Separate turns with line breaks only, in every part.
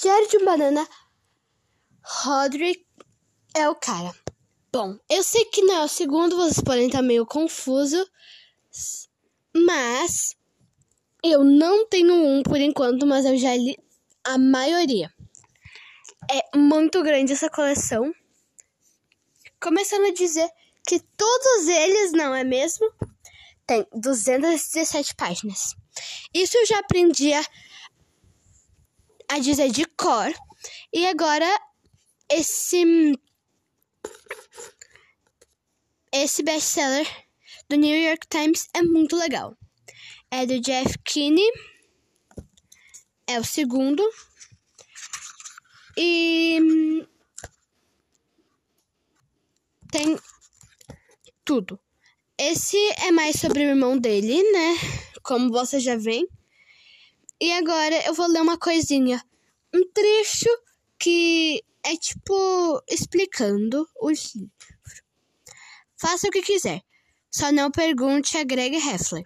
Diário de uma Banana, Roderick é o cara. Bom, eu sei que não é o segundo, vocês podem estar meio confuso, mas eu não tenho um por enquanto, mas eu já li a maioria. É muito grande essa coleção. Começando a dizer que todos eles, não é mesmo? Tem 217 páginas. Isso eu já aprendi a, a dizer de cor. E agora esse esse best-seller do New York Times é muito legal. É do Jeff Kinney. É o segundo. E tem tudo. Esse é mais sobre o irmão dele, né? Como você já vê. E agora eu vou ler uma coisinha. Um trecho que é tipo explicando o livro. Faça o que quiser. Só não pergunte a Greg Heffler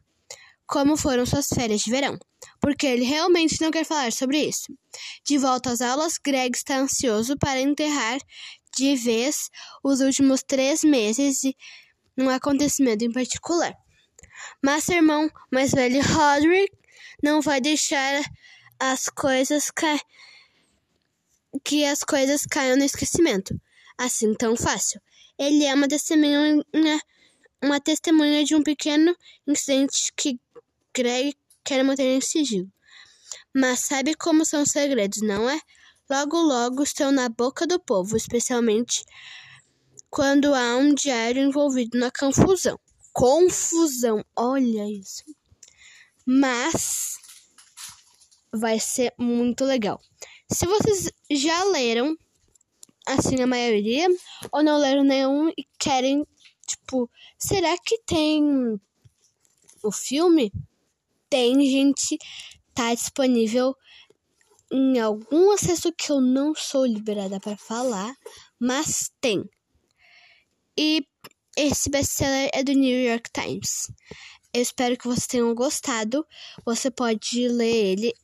como foram suas férias de verão, porque ele realmente não quer falar sobre isso. De volta às aulas, Greg está ansioso para enterrar de vez os últimos três meses de um acontecimento em particular. Mas seu irmão mais velho, Roderick, não vai deixar as coisas ca... que as coisas caiam no esquecimento assim tão fácil. Ele é uma testemunha, uma testemunha de um pequeno incidente que Greg quer manter em sigilo. Mas sabe como são segredos, não é? Logo, logo estão na boca do povo, especialmente quando há um diário envolvido na confusão. Confusão, olha isso. Mas vai ser muito legal. Se vocês já leram assim a maioria, ou não leram nenhum e querem, tipo, será que tem o filme? Tem, gente, tá disponível em algum acesso que eu não sou liberada para falar, mas tem. E esse best-seller é do New York Times. Eu espero que vocês tenham gostado. Você pode ler ele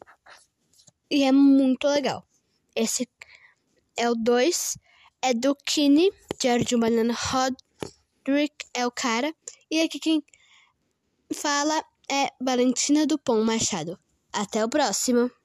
e é muito legal. Esse é o 2, é do de um Banana Roderick é o cara. E aqui quem fala é Valentina Dupont Machado. Até o próximo!